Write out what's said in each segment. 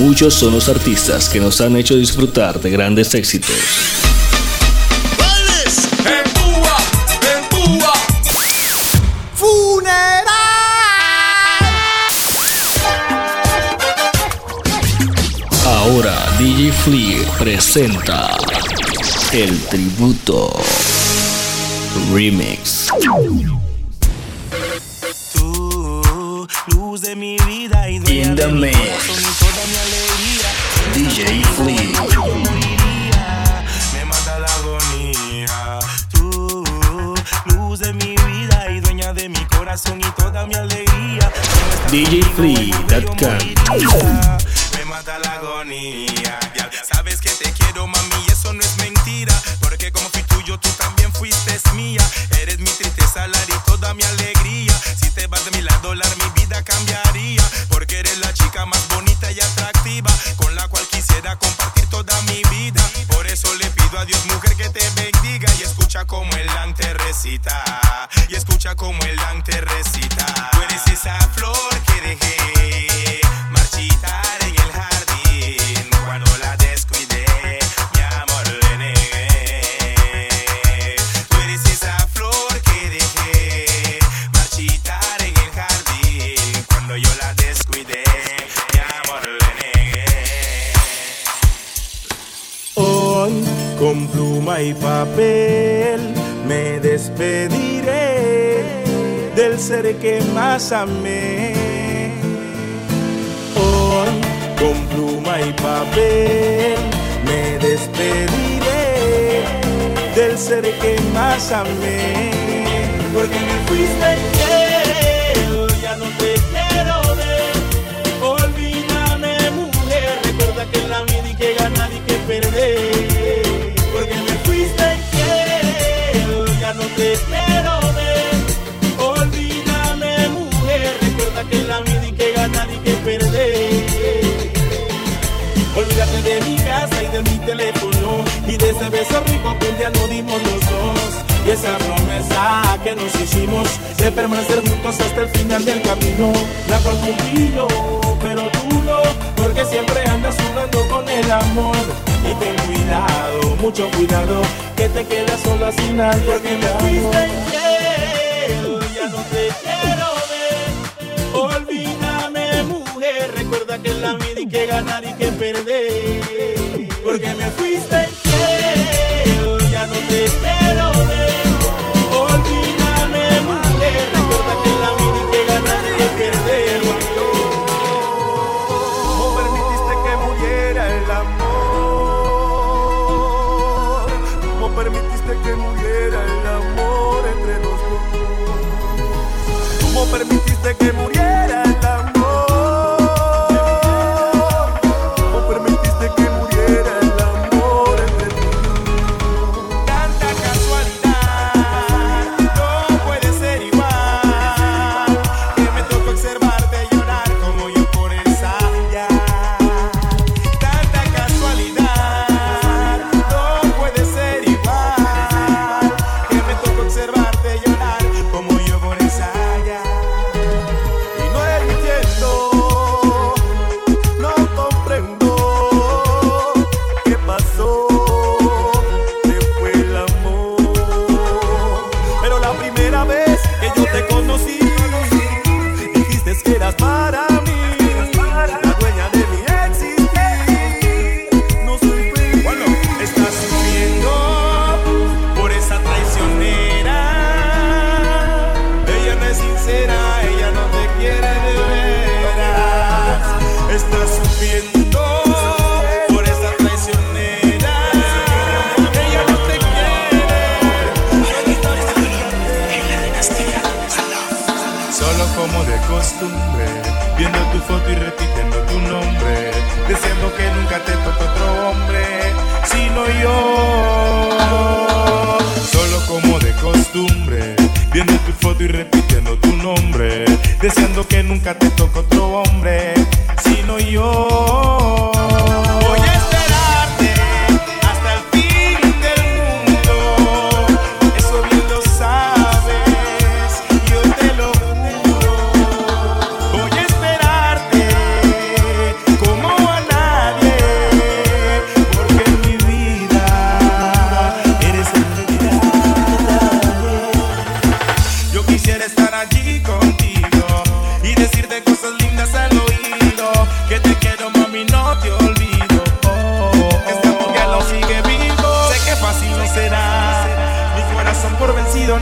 muchos son los artistas que nos han hecho disfrutar de grandes éxitos. Ahora DJ Flea presenta el tributo remix. Luz de mi vida y dueña In the de mi corazón y toda mi alegría. DJ Flea. Y dueña de mi corazón y toda mi alegría. Me mata la agonía. Sabes que te quiero, mami, y eso no es mentira. Porque como fui tuyo, tú también fuiste mía. Eres mi tristeza, Lar, y toda mi alegría. Más bonita y atractiva. Con la cual quisiera compartir toda mi vida. Por eso le pido a Dios, mujer, que te bendiga. Y escucha como el ante recita. Y escucha como el ante recita. Y papel me despediré del ser que más amé. Hoy con pluma y papel me despediré del ser que más amé. Porque me fuiste infiel, ya no te quiero ver. Olvídame, mujer, recuerda que en la vida hay que ganar y que perder. Teléfono y de ese beso rico que un día nos dimos los dos. Y esa promesa que nos hicimos de permanecer juntos hasta el final del camino. La cual cumplí yo, pero tú no, porque siempre andas jugando con el amor. Y ten cuidado, mucho cuidado, que te quedas sola sin nadie. Porque me fuiste infiel, ya no te quiero ver. Olvídame, mujer, recuerda que en la vida hay que ganar y que perder. Dijiste que eras para deseando que nunca te toque otro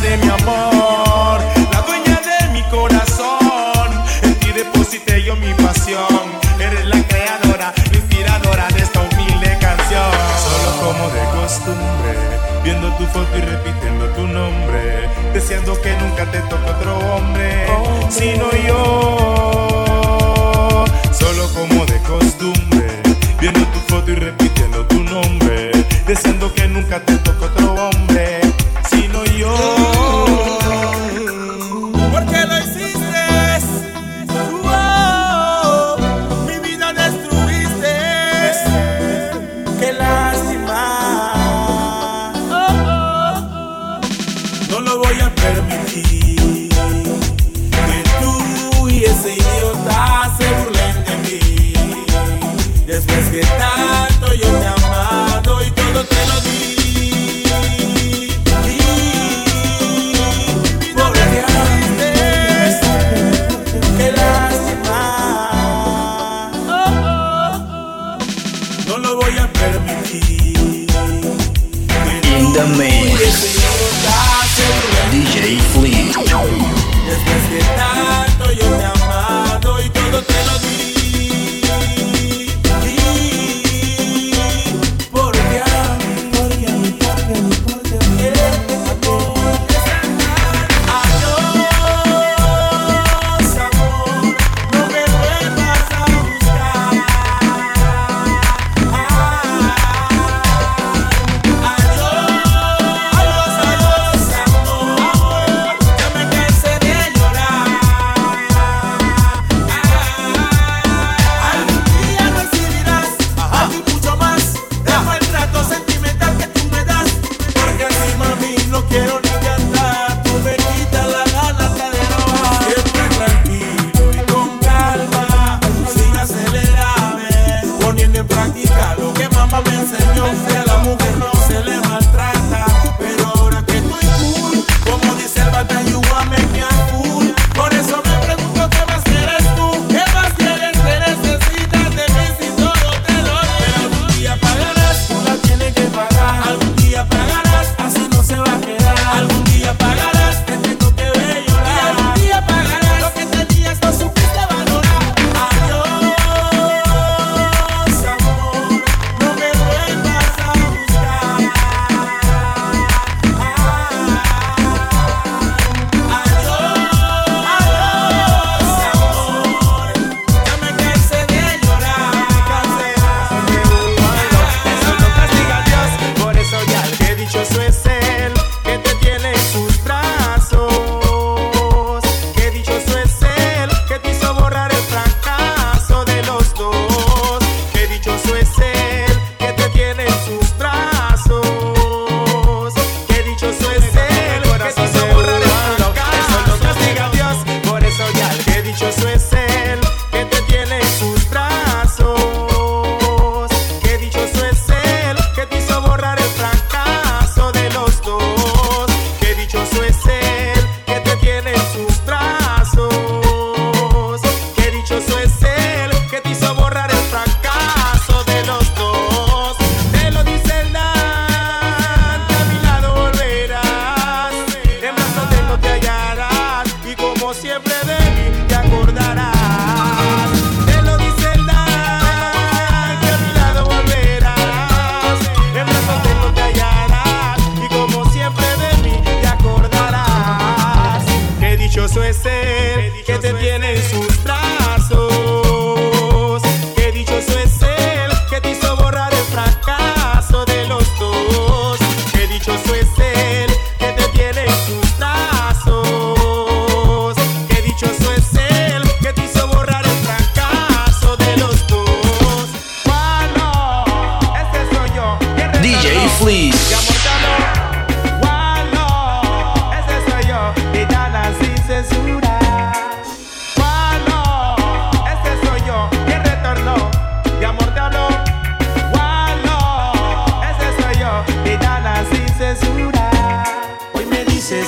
de mi amor, la dueña de mi corazón. En ti deposité yo mi pasión. Eres la creadora, la inspiradora de esta humilde canción. Solo como de costumbre, viendo tu foto y repitiendo tu nombre. Deseando que nunca te toque otro hombre, sino yo. Solo como de costumbre, viendo tu foto y repitiendo tu nombre deseando que nunca te toque otro permití que tú y ese idiota se burlen de mí. Después que tal.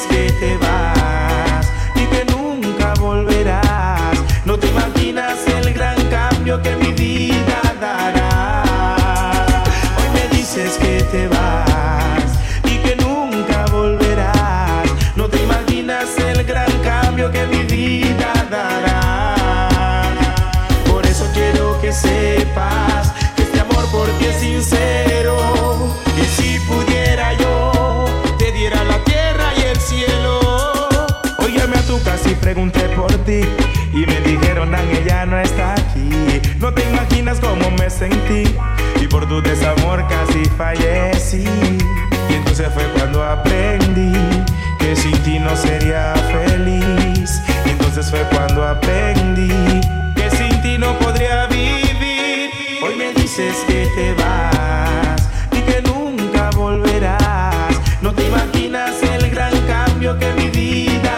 Pregunté por ti y me dijeron, ella no está aquí. No te imaginas cómo me sentí y por tu desamor casi fallecí. Y entonces fue cuando aprendí que sin ti no sería feliz. Y entonces fue cuando aprendí que sin ti no podría vivir. Hoy me dices que te vas y que nunca volverás. No te imaginas el gran cambio que mi vida.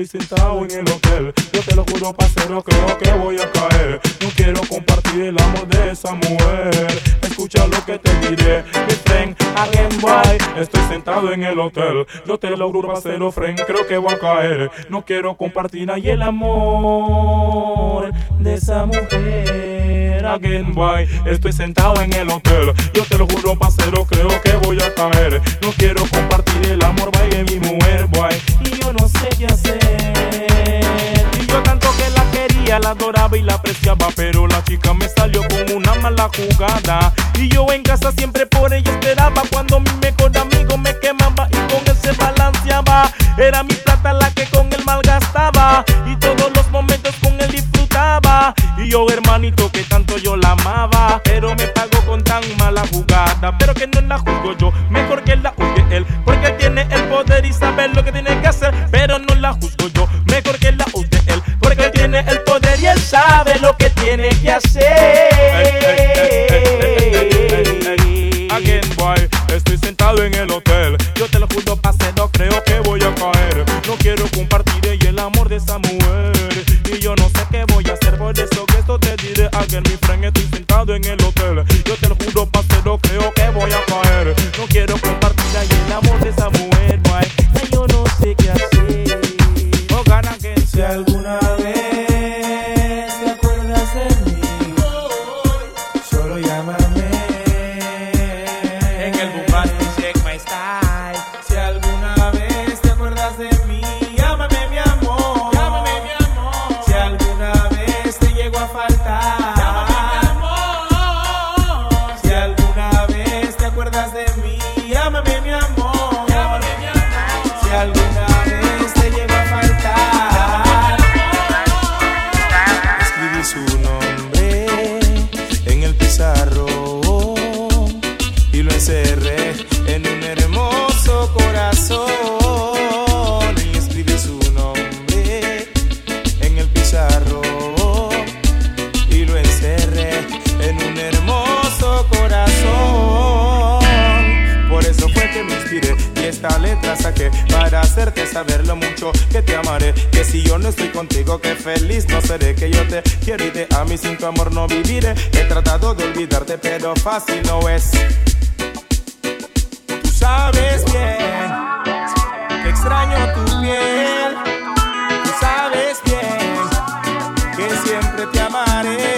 Estoy sentado en el hotel, yo te lo juro, pasero, creo que voy a caer. No quiero compartir el amor de esa mujer. Escucha lo que te diré, mi friend, again boy. Estoy sentado en el hotel, yo te lo juro, pasero, friend, creo que voy a caer. No quiero compartir ahí el amor de esa mujer. Estoy sentado en el hotel, yo te lo juro, pasero, creo que voy a caer. No quiero compartir el amor, de mi mujer, boy. Y yo no sé qué hacer. Y yo tanto que la la adoraba y la apreciaba, pero la chica me salió con una mala jugada. Y yo en casa siempre por ella esperaba cuando mi mejor amigo me quemaba y con él se balanceaba. Era mi plata la que con él malgastaba y todos los momentos con él disfrutaba. Y yo hermanito que tanto yo la amaba, pero me pagó con tan mala jugada. Pero que no la juzgo yo, mejor que la juzgue él, porque tiene el poder y sabe lo que tiene que hacer, pero no la juzgo yo, mejor sabe lo que tiene que hacer. Esta letra saqué para hacerte saber lo mucho que te amaré. Que si yo no estoy contigo, que feliz no seré. Que yo te quiero y te amo y sin tu amor no viviré. He tratado de olvidarte, pero fácil no es. Tú sabes bien que extraño tu piel. Tú sabes bien que siempre te amaré.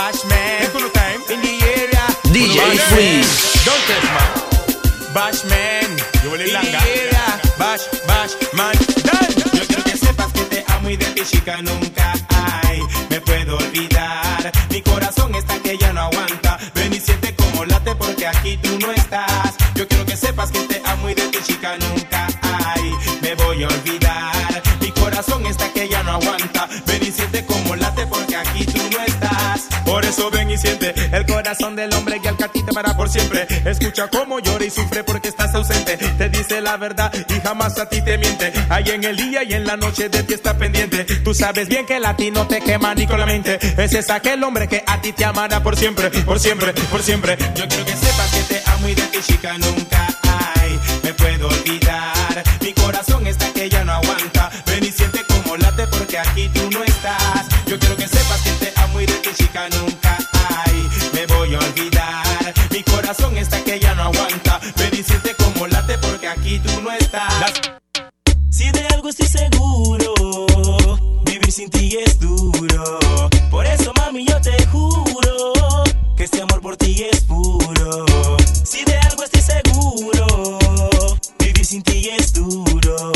Bashman, in the area. DJ Fleece. Don't test man. Bashman. Yo voy a ir Yeah, Bash, bash, man. Done. Yo quiero que sepas que te amo y de ti, chica, nunca ay, me puedo olvidar. Mi corazón está que ya no aguanta. Ven y siente como late porque aquí tú no estás. Yo quiero que sepas que te amo y de ti, chica, nunca ay, me voy a olvidar. Y siente el corazón del hombre que al ti te para por siempre. Escucha cómo llora y sufre porque estás ausente. Te dice la verdad y jamás a ti te miente. Ahí en el día y en la noche de ti está pendiente. Tú sabes bien que el a ti no te quema ni con la mente. Ese es aquel hombre que a ti te amará por siempre, por siempre, por siempre. Yo quiero que sepas que te amo y de ti, chica, nunca ay, me puedo olvidar. Mi corazón está que ya no aguanta. Ven y siente como late porque aquí tú no estás. Yo quiero que sepas que te amo y de ti, chica, nunca Mi corazón está que ya no aguanta. Ven y siente como late porque aquí tú no estás. Si de algo estoy seguro, vivir sin ti es duro. Por eso, mami, yo te juro que este amor por ti es puro. Si de algo estoy seguro, vivir sin ti es duro.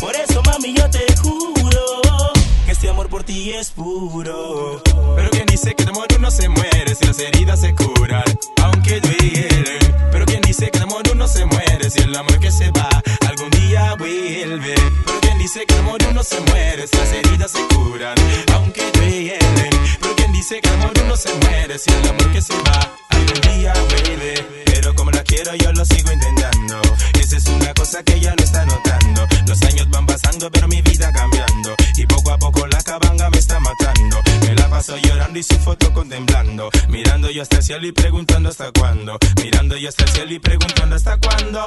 Por eso, mami, yo te juro que este amor por ti es puro. Dice que de amor uno se muere si las heridas se curan, aunque duelen. Pero quien dice que de amor uno se muere si el amor que se va algún día vuelve. Pero quien dice que de amor uno se muere si las heridas se curan, aunque duelen. Pero quien dice que de amor uno se muere si el amor que se va algún día vuelve. Pero como la quiero yo lo sigo intentando. Esa es una cosa que ella no está notando. Y su foto contemplando. Mirando yo hasta el cielo y preguntando hasta cuándo. Mirando yo hasta el cielo y preguntando hasta cuándo.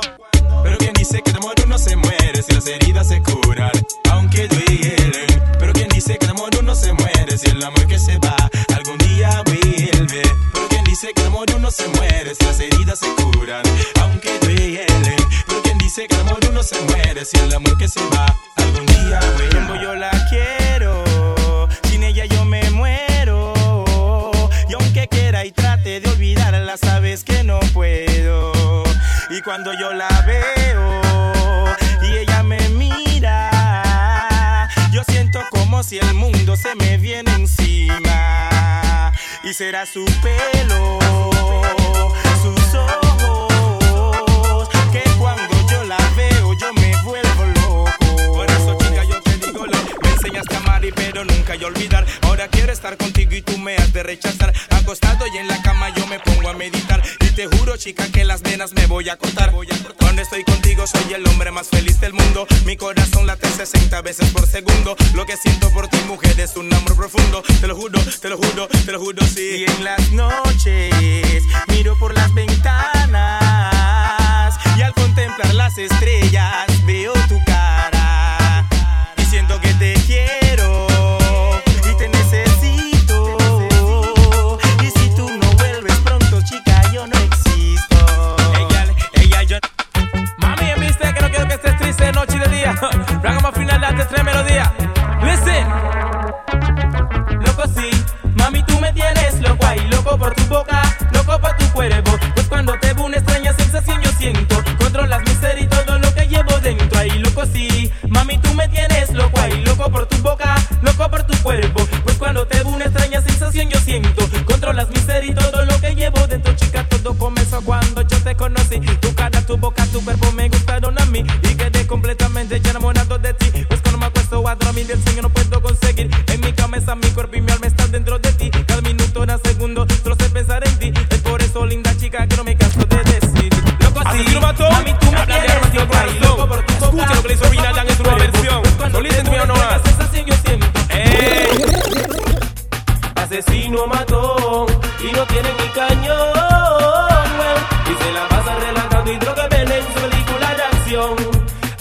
Pero quien dice que de amor uno se muere si las heridas se curan, aunque duelen. Pero quien dice que de amor uno se muere si el amor que se va algún día vuelve. Pero quien dice que de amor uno se muere si las heridas se curan, aunque duelen. Pero quien dice que de amor uno se muere si el amor que se va algún día vuelve. Yo la quiero, sin ella yo me muero. Y aunque quiera y trate de olvidarla, sabes que no puedo. Y cuando yo la veo y ella me mira, yo siento como si el mundo se me viene encima. Y será su pelo, sus ojos, que cuando yo la veo yo me vuelvo loco. Por eso, chica, yo te digo, me enseñaste a amar y pero nunca yo olvidar. Ahora quiero estar contigo y tú me has de rechazar. Acostado y en la cama yo me pongo a meditar. Y te juro, chica, que las venas me voy a cortar. Cuando estoy contigo soy el hombre más feliz del mundo. Mi corazón late 60 veces por segundo. Lo que siento por ti, mujer, es un amor profundo. Te lo juro, te lo juro, te lo juro, sí. Y en las noches miro por las ventanas y al contemplar las estrellas veo tu Hagamos final estas tres melodías. Acuesto a dormir del sueño no puedo conseguir. En mi cabeza, mi cuerpo y mi alma están dentro de ti. Cada minuto, cada segundo, solo sé pensar en ti. Es por eso, linda chica, que no me canso de decir. Loco así, mató. mami, tú me Habla de tienes armas y el loco por tu Escucha lo que le hizo Vinal por en su cuerpo. versión. To me veo no más. sensación yo siento. Eh. Asesino mató y no tiene ni cañón. Y se la pasa relatando y droga ven en su película de acción.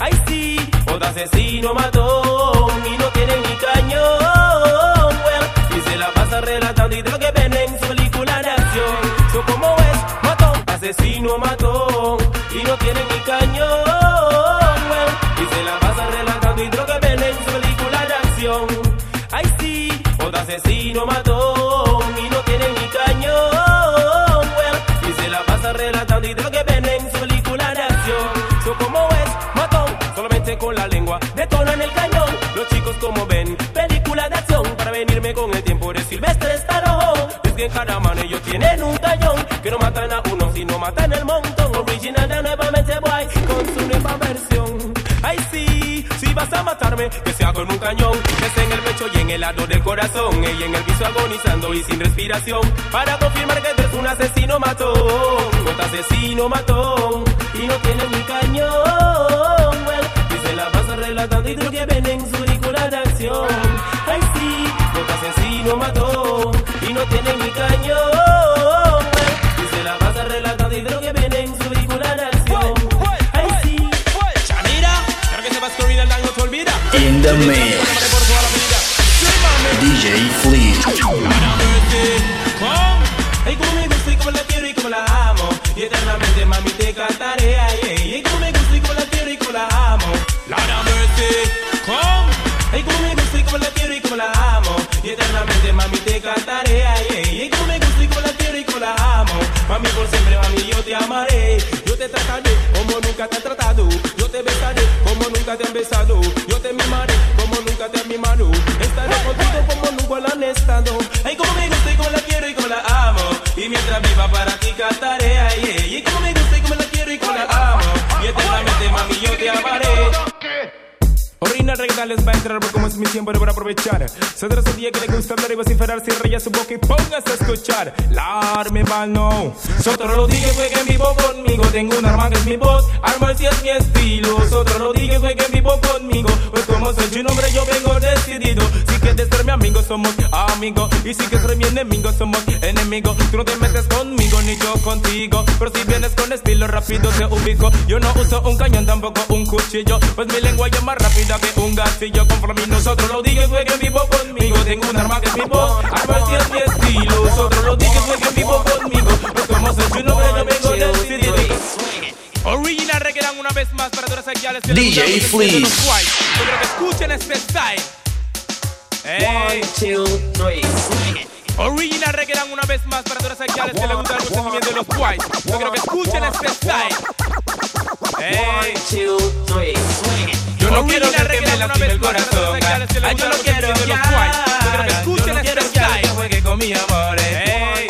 Ay sí, otro asesino mató y no tiene ni cañón. well, Y se la pasa relatando y droga ven en su película de acción. So como es, mató, asesino mató y no tiene ni cañón. well, Y se la pasa relatando y droga ven en su película de acción. Ay sí, otro asesino mató en cada mano. Ellos tienen un cañón que no matan a uno, sino matan el montón. Original de nuevamente guay con su nueva versión. Ay, sí, si vas a matarme, que sea con un cañón, que sea en el pecho y en el lado del corazón. Y en el piso agonizando y sin respiración. Para confirmar que eres un asesino matón. Un asesino matón. Y no tiene ni cañón. Well, se la pasa relatando y creo que ven en su ridícula de acción. Ay, sí, un asesino matón. Y no tiene the mix. DJ Fleet. Mami, yo te amaré. Yo te trataré nunca te tratado. Les va a entrar porque como es mi tiempo para aprovechar. Se trata día que le gusta hablar y vociferar raya su boca y póngase a escuchar. La arme no. Sotro fue que en vivo conmigo. Tengo un arma que es mi voz, arma si es mi estilo. Sotro fue que en vivo conmigo. Pues como soy tu nombre yo vengo decidido. Quieres ser mi amigo somos amigos. Y si quieres ser mi enemigo somos enemigos. Tú no te metes conmigo ni yo contigo. Pero si vienes con estilo rápido te ubico. Yo no uso un cañón tampoco un cuchillo. Pues mi lengua ya más rápida que un gatillo. Conforme nosotros lo dije fue que vivo conmigo. Tengo un arma que es mi voz, arma si es mi estilo. Nosotros lo dije fue que vivo conmigo. Pues como soy nombre yo vengo decidido. Original Reggaeton una vez más para todas las guiales DJ white. Yo quiero que escuchen este style. Hey. Original Reggaeton una vez más para todas las guiales que les gusta el sentimiento de los white. Yo quiero que escuchen este style. Hey. Yo no quiero que me lastime el corazón. que les Ay, gusta yo no quiero de los white. Yo quiero que escuchen este style. que juegue con mi amor. Hey.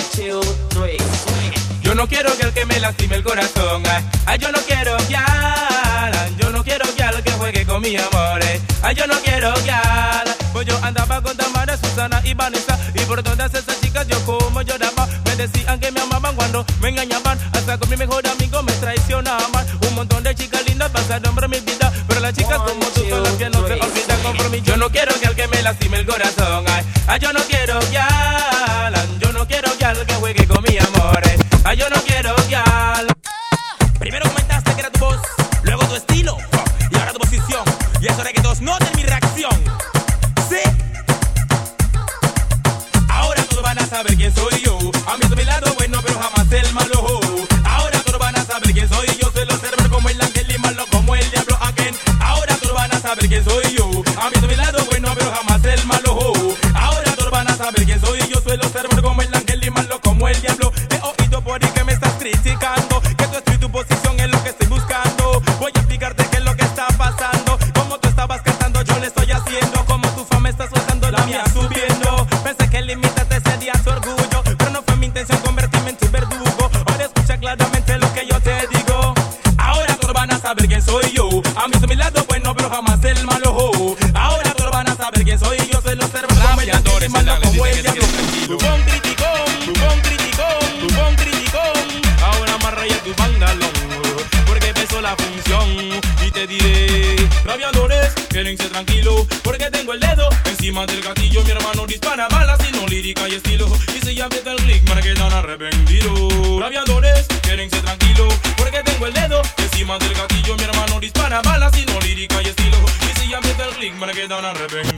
Yo no quiero que el que me lastime el corazón. Ay, ay, yo no quiero ya. Yo no quiero ya el que juegue con mi amor. eh. Ay, yo no quiero ya. Pues yo andaba con Tamara, Susana y Vanessa. Y por todas esas chicas yo como lloraba. Me decían que me amaban cuando me engañaban. Hasta con mi mejor amigo me traicionaban. Un montón de chicas lindas pasaron por mi vida. Pero las chicas como tú son las que no se olvidan mí. Yo no quiero que que me lastime el corazón. Ay, ay, yo no quiero ya. Yo no quiero que juegue con mi amor. Ay, yo no saber quién soy yo. Mí es mi lado bueno, pero jamás el malo. Ahora todos van a saber quién soy yo. Soy los cerebros como el ángel y malo como el diablo again. Ahora todos van a saber quién soy yo. A mí es mi lado bueno, pero jamás el malo. Ahora todos van a saber quién soy yo. Soy los cerebros como el ángel y malo como el diablo. El click, me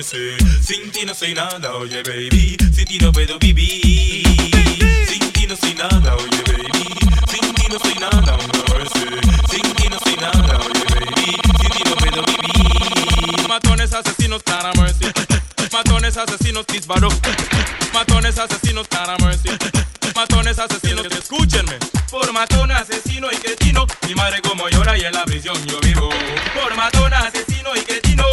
Sin ti no soy nada, oye baby. Sin ti no puedo vivir. Sin ti no soy nada, oye baby. Sin ti no soy nada, la mercy. Sin ti no soy nada, oye baby. Sin ti no puedo vivir. Matones asesinos, cara mercy. Matones asesinos, disparó. Matones asesinos, cara mercy. Matones asesinos, escúchenme. Por matón, asesino y cretino. Mi madre como llora y en la prisión yo vivo. Por matón, asesino y cretino.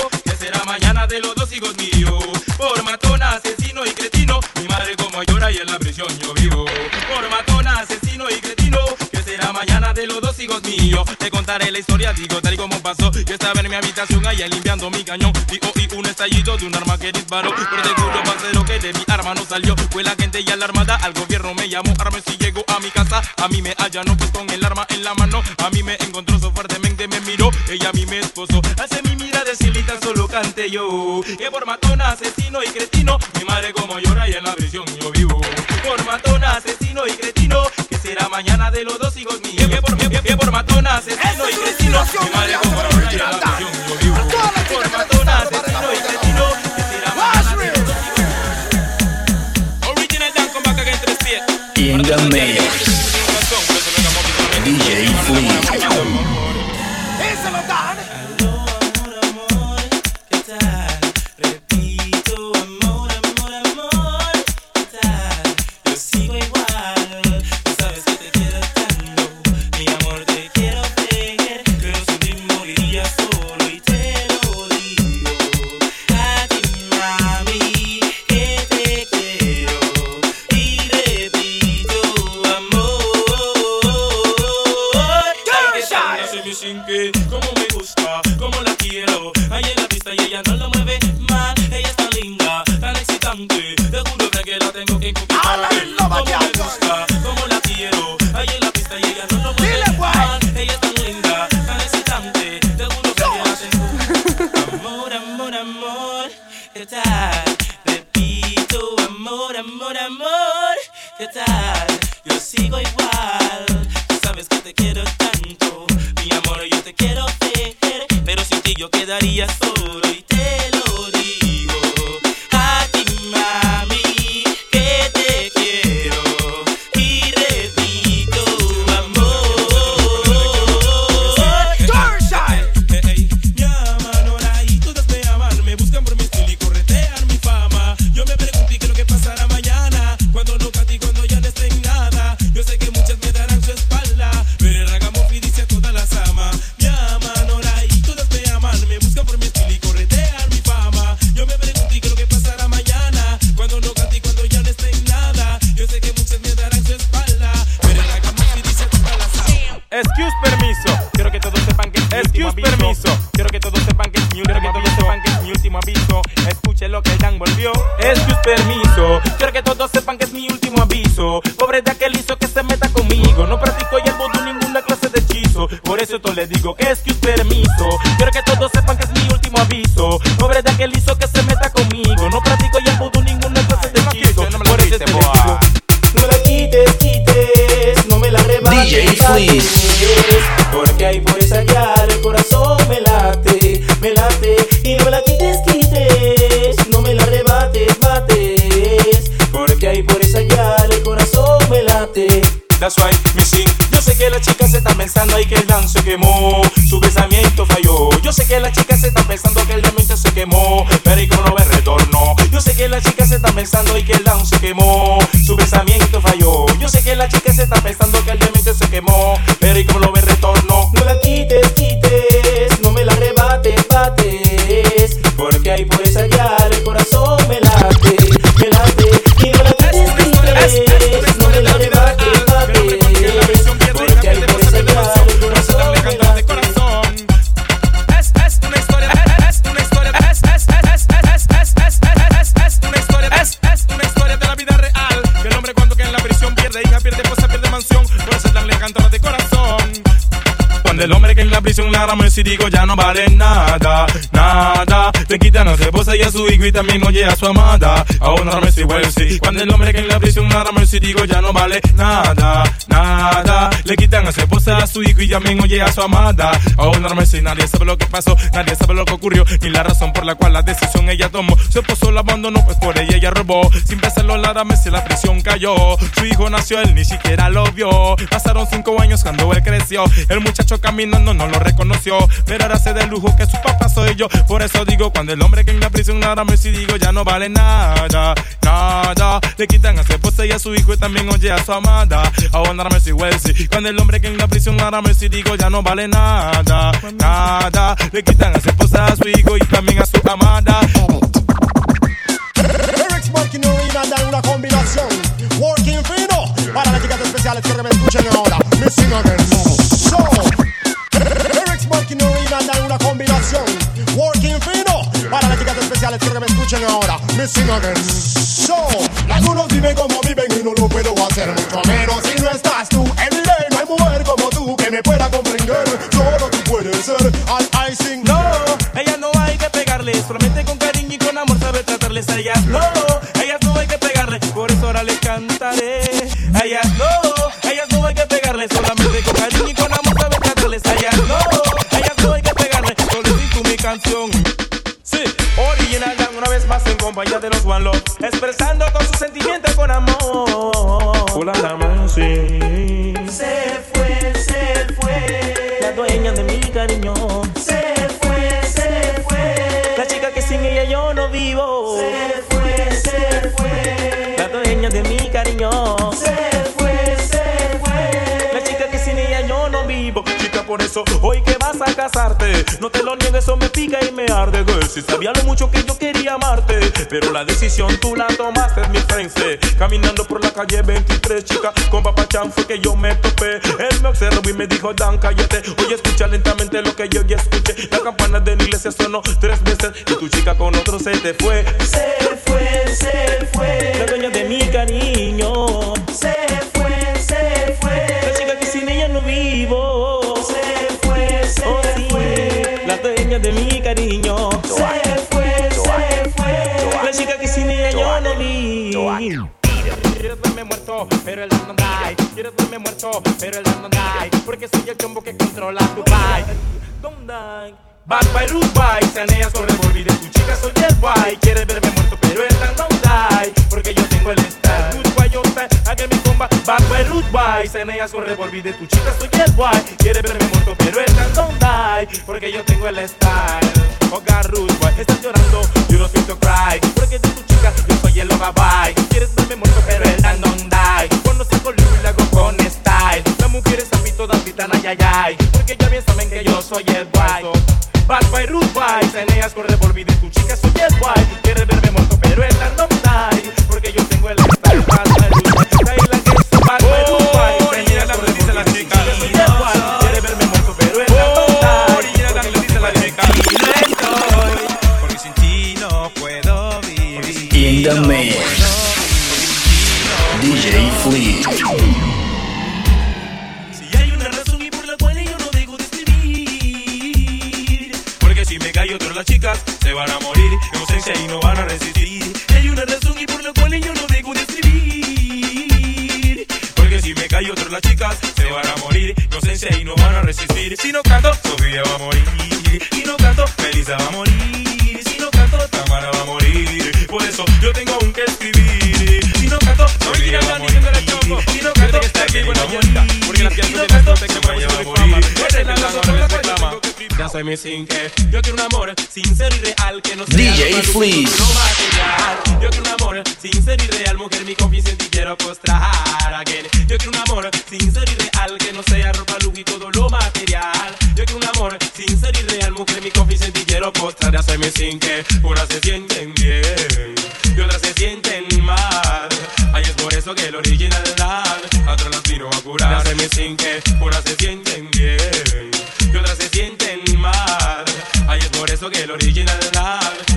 De los dos hijos míos. Por matón, asesino y cretino. Mi madre como llora y en la prisión yo vivo. Por matón, asesino y cretino. Que será mañana de los dos hijos míos. Te contaré la historia, digo tal y como pasó. Yo estaba en mi habitación allá limpiando mi cañón. Y un estallido de un arma que disparó. Pero te juro, parcero, que de mi arma no salió. Fue la gente y alarmada. Al gobierno me llamó. Arma si llegó a mi casa. A mí me allanó pues con el arma en la mano. A mí me encontró so fuertemente, me miró. Ella a mí me esposó. Solo cante yo. Que por matona, asesino y cretino. Mi madre como llora y en la prisión yo vivo. Por matona, asesino y cretino. Que será mañana de los dos hijos míos. Que por, que, que por matona, asesino y cretino. Mi madre como llora y en la prisión yo vivo. Por matona, asesino y cretino. Que será mañana de los dos hijos Original Dan. In the yes. Digo ya no vale. Le quitan a su hijo y también oye a su amada. A una rama si sí. Cuando el hombre que en la prisión la rama y digo ya no vale nada, nada. Le quitan a su esposa, a su hijo y también oye a su amada. A una rama si nadie sabe lo que pasó, nadie sabe lo que ocurrió, ni la razón por la cual la decisión ella tomó. Su esposo la abandonó, pues por ella ella robó. Sin pensarlo, la rama si la prisión cayó. Su hijo nació, él ni siquiera lo vio. Pasaron cinco años cuando él creció. El muchacho caminando no lo reconoció. Pero ahora se de lujo que su papá soy yo. Por eso digo, cuando el hombre que en la prisión nada me si digo ya no vale nada, nada. Le quitan a su esposa y a su hijo y también oye a su amada. A una rama si Wesley. Cuando el hombre que en la prisión nada me si digo ya no vale nada, nada. Le quitan a su esposa, a su hijo y también a su amada. Eric Martin Orina dan una combinación Working fino Para las chicas especiales que me escuchen ahora Missing again Especiales que me escuchen ahora. Missing again So Algunos viven como viven y no lo puedo hacer Mucho menos no te lo niego, eso me pica y me arde. Girl. Si sabía lo mucho que yo quería amarte, pero la decisión tú la tomaste, mi friendse. Caminando por la calle 23, chica, con papá Chan fue que yo me topé. Él me observó y me dijo, Dan, cállate. Oye, escucha lentamente lo que yo ya escuché. La campana de la iglesia sonó tres veces y tu chica con otro se te fue. Se fue, Bad by root bike, saneas con revolver tu chica soy el guay. Quieres verme muerto, pero el no die. Porque yo tengo el style. Boy, yo style, haga mi comba. Bad by bike, saneas con revolver tu chica soy el guay. Quieres verme muerto, pero el no die. Porque yo tengo el style. Oga boy, estás llorando, you don't feel to cry. Porque de tu chica yo soy el bye. Quieres verme muerto, pero el no die. Cuando saco el y la hago con style. Las mujeres a mí todas gritan ay ay ay. Porque ya bien saben que yo soy el guay. Bad by root boy, Ceneas con revolver de tu chica soy el guay. Quieres verme muerto, pero el no die. Porque yo tengo el style. Boy, bad boy, Ceneas con revolver de tu chica soy el guay. Quieres verme muerto, pero el no die. Original, le dice la chica. Porque sin ti no puedo vivir. In the mix. DJ Flea. Las chicas se van a morir. En ausencia y no van a resistir. Si hay una razón y por la cual yo no dejo de escribir. Porque si me callo todas las chicas se van a morir. En ausencia y no van a resistir. Si no canto, Sofía va a morir. Si no canto, Melissa va a morir. Si no canto, Tamara va a morir. Por eso yo tengo aún que escribir. Si no canto, Sofía va a morir. Si no canto, Jacqueline va a morir Porque las Si piezas no de Ya Yo quiero un amor sincero y real Que no sea DJ no. Yo quiero un amor sincero y real Mujer, mi confianza en ti quiero postrar again. Yo quiero un amor sincero y real Que no sea ropa, lujo y todo lo material. Yo quiero un amor sincero y real Mujer, mi confianza en ti quiero postrar Ya sé mi sin que Unas se sienten bien Y otras se sienten mal. Ay, es por eso que el original otras las vino a curar. Ya Unas se sienten que el original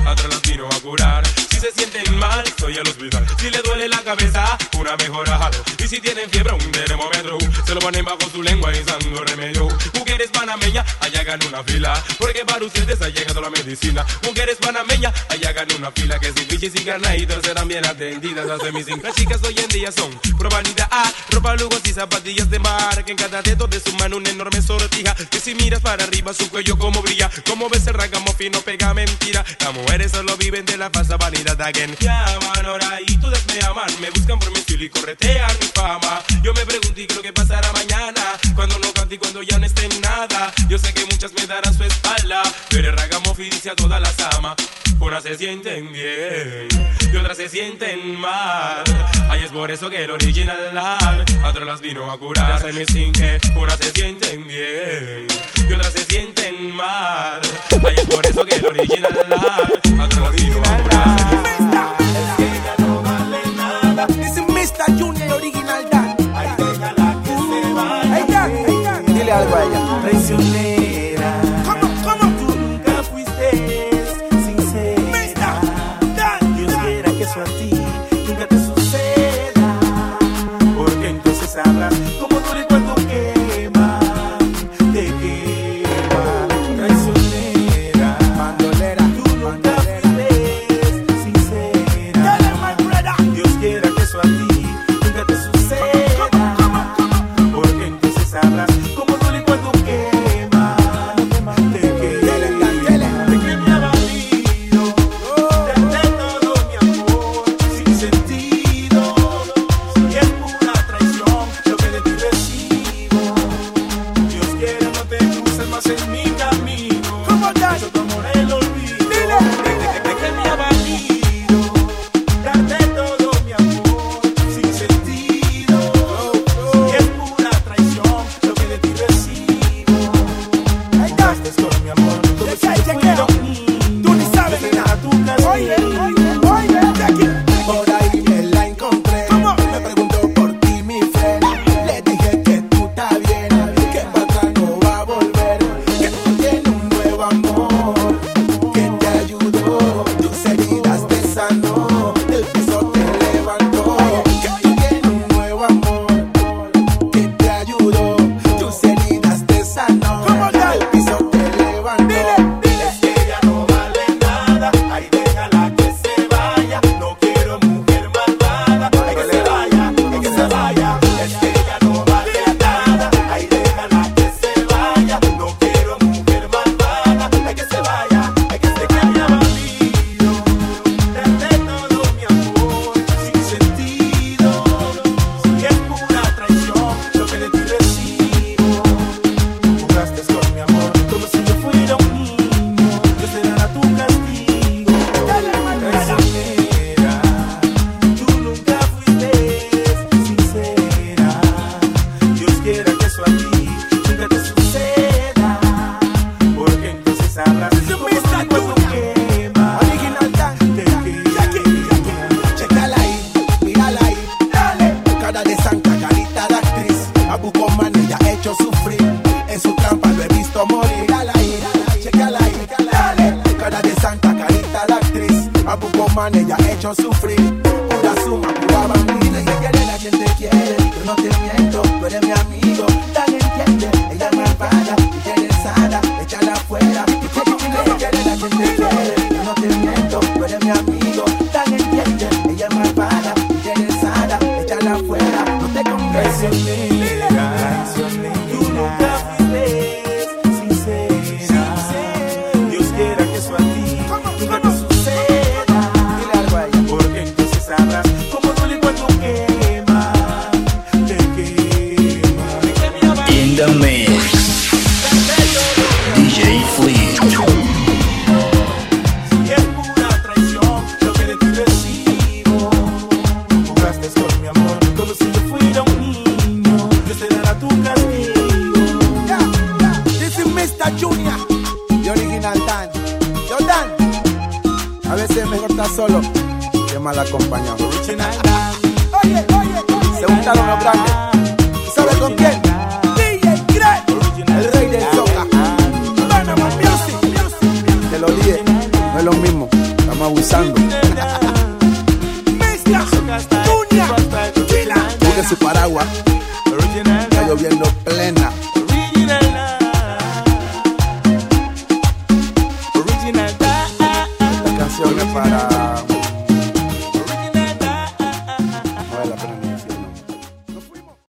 a otras las vino a curar. Si se sienten estoy al hospital. Si le duele la cabeza, una mejora. Y si tienen fiebre, un termómetro. Se lo ponen bajo su lengua y dando remedio. Mujeres panameñas, allá hagan una fila. Porque para ustedes ha llegado la medicina. Mujeres panameñas, allá hagan una fila. Que si bichis y carnaditos serán bien atendidas. Hace mis cinco chicas hoy en día son probabilidad A. Ropa, lujos y zapatillas de mar. Que en cada dedo de su mano una enorme sortija. Que si miras para arriba, su cuello como brilla. Como ves el ragamuffin no pega mentira. Las mujeres solo viven de la falsa vanidad again. Llaman ahora y todas me aman. Me buscan por mi estilo y corretean mi fama. Yo me pregunto y creo que pasará mañana. Cuando no cante y cuando ya no esté en nada. Yo sé que muchas me darán su espalda. Pero el ragamuffin dice a todas las ama. Unas se sienten bien y otras se sienten mal. Ay, es por eso que el original a otras las vino a curar. Sin que unas se sienten bien y otras se sienten mal. Ay, es por eso que el original a otras las vino a curar.